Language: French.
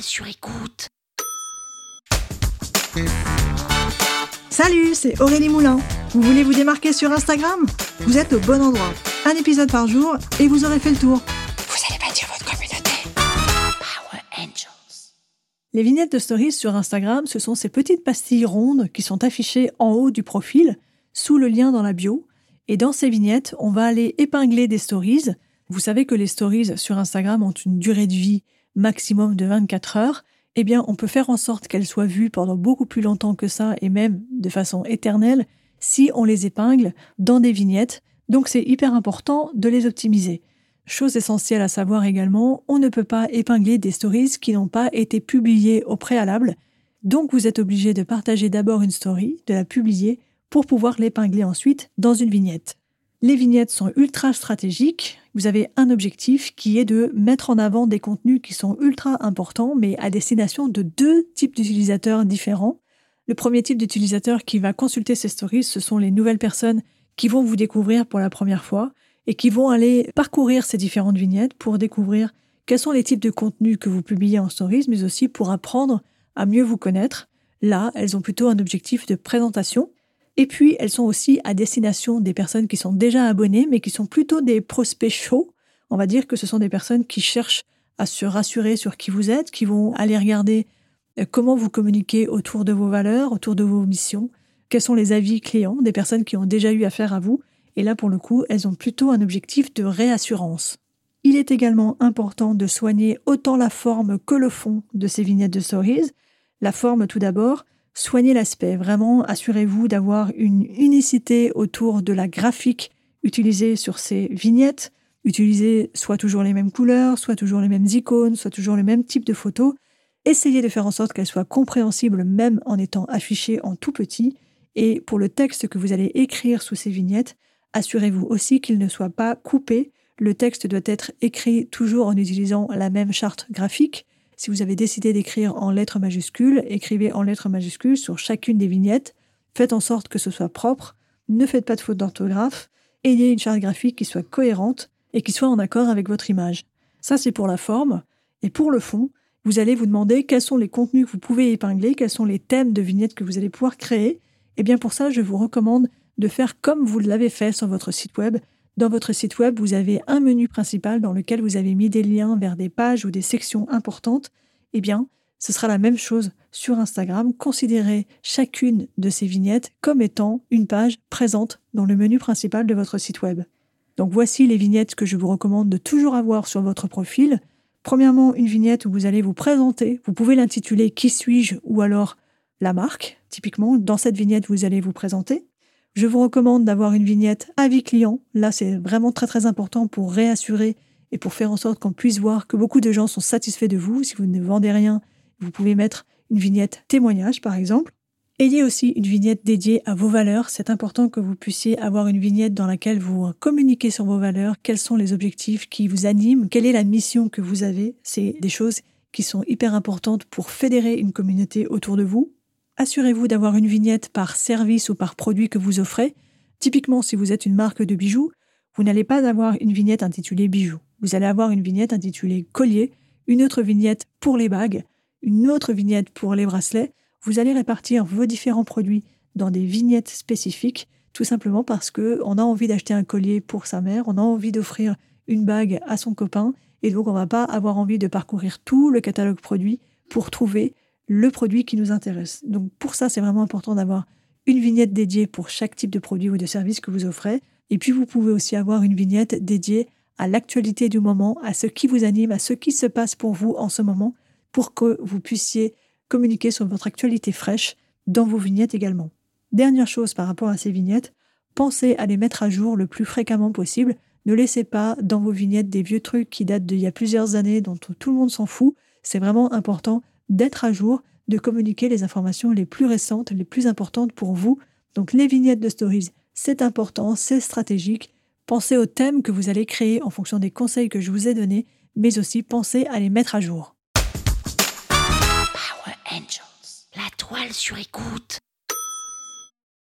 Sur écoute. Salut, c'est Aurélie Moulin. Vous voulez vous démarquer sur Instagram? Vous êtes au bon endroit. Un épisode par jour et vous aurez fait le tour. Vous allez bâtir votre communauté. Power Angels. Les vignettes de stories sur Instagram, ce sont ces petites pastilles rondes qui sont affichées en haut du profil, sous le lien dans la bio. Et dans ces vignettes, on va aller épingler des stories. Vous savez que les stories sur Instagram ont une durée de vie maximum de 24 heures, eh bien, on peut faire en sorte qu'elles soient vues pendant beaucoup plus longtemps que ça et même de façon éternelle si on les épingle dans des vignettes. Donc, c'est hyper important de les optimiser. Chose essentielle à savoir également, on ne peut pas épingler des stories qui n'ont pas été publiées au préalable. Donc, vous êtes obligé de partager d'abord une story, de la publier, pour pouvoir l'épingler ensuite dans une vignette. Les vignettes sont ultra stratégiques. Vous avez un objectif qui est de mettre en avant des contenus qui sont ultra importants, mais à destination de deux types d'utilisateurs différents. Le premier type d'utilisateur qui va consulter ces stories, ce sont les nouvelles personnes qui vont vous découvrir pour la première fois et qui vont aller parcourir ces différentes vignettes pour découvrir quels sont les types de contenus que vous publiez en stories, mais aussi pour apprendre à mieux vous connaître. Là, elles ont plutôt un objectif de présentation et puis, elles sont aussi à destination des personnes qui sont déjà abonnées, mais qui sont plutôt des prospects chauds. On va dire que ce sont des personnes qui cherchent à se rassurer sur qui vous êtes, qui vont aller regarder euh, comment vous communiquez autour de vos valeurs, autour de vos missions, quels sont les avis clients des personnes qui ont déjà eu affaire à vous. Et là, pour le coup, elles ont plutôt un objectif de réassurance. Il est également important de soigner autant la forme que le fond de ces vignettes de stories. La forme tout d'abord, soignez l'aspect. Vraiment, assurez-vous d'avoir une unicité autour de la graphique utilisée sur ces vignettes. Utilisez soit toujours les mêmes couleurs, soit toujours les mêmes icônes, soit toujours le même type de photos. Essayez de faire en sorte qu'elles soient compréhensibles même en étant affichées en tout petit. Et pour le texte que vous allez écrire sous ces vignettes, assurez-vous aussi qu'il ne soit pas coupé. Le texte doit être écrit toujours en utilisant la même charte graphique. Si vous avez décidé d'écrire en lettres majuscules, écrivez en lettres majuscules sur chacune des vignettes. Faites en sorte que ce soit propre. Ne faites pas de faute d'orthographe. Ayez une charte graphique qui soit cohérente et qui soit en accord avec votre image. Ça, c'est pour la forme. Et pour le fond, vous allez vous demander quels sont les contenus que vous pouvez épingler, quels sont les thèmes de vignettes que vous allez pouvoir créer. Et eh bien pour ça, je vous recommande de faire comme vous l'avez fait sur votre site web, dans votre site web, vous avez un menu principal dans lequel vous avez mis des liens vers des pages ou des sections importantes. Eh bien, ce sera la même chose sur Instagram. Considérez chacune de ces vignettes comme étant une page présente dans le menu principal de votre site web. Donc voici les vignettes que je vous recommande de toujours avoir sur votre profil. Premièrement, une vignette où vous allez vous présenter. Vous pouvez l'intituler Qui suis-je? ou alors la marque. Typiquement, dans cette vignette, vous allez vous présenter. Je vous recommande d'avoir une vignette avis client. Là, c'est vraiment très très important pour réassurer et pour faire en sorte qu'on puisse voir que beaucoup de gens sont satisfaits de vous. Si vous ne vendez rien, vous pouvez mettre une vignette témoignage, par exemple. Ayez aussi une vignette dédiée à vos valeurs. C'est important que vous puissiez avoir une vignette dans laquelle vous communiquez sur vos valeurs, quels sont les objectifs qui vous animent, quelle est la mission que vous avez? C'est des choses qui sont hyper importantes pour fédérer une communauté autour de vous. Assurez-vous d'avoir une vignette par service ou par produit que vous offrez. Typiquement, si vous êtes une marque de bijoux, vous n'allez pas avoir une vignette intitulée bijoux. Vous allez avoir une vignette intitulée collier, une autre vignette pour les bagues, une autre vignette pour les bracelets. Vous allez répartir vos différents produits dans des vignettes spécifiques, tout simplement parce que on a envie d'acheter un collier pour sa mère, on a envie d'offrir une bague à son copain, et donc on va pas avoir envie de parcourir tout le catalogue produit pour trouver le produit qui nous intéresse. Donc pour ça, c'est vraiment important d'avoir une vignette dédiée pour chaque type de produit ou de service que vous offrez. Et puis vous pouvez aussi avoir une vignette dédiée à l'actualité du moment, à ce qui vous anime, à ce qui se passe pour vous en ce moment, pour que vous puissiez communiquer sur votre actualité fraîche dans vos vignettes également. Dernière chose par rapport à ces vignettes, pensez à les mettre à jour le plus fréquemment possible. Ne laissez pas dans vos vignettes des vieux trucs qui datent d'il y a plusieurs années dont tout le monde s'en fout. C'est vraiment important d'être à jour, de communiquer les informations les plus récentes, les plus importantes pour vous. Donc les vignettes de stories, c'est important, c'est stratégique. Pensez aux thèmes que vous allez créer en fonction des conseils que je vous ai donnés, mais aussi pensez à les mettre à jour. Power Angels, la toile sur écoute.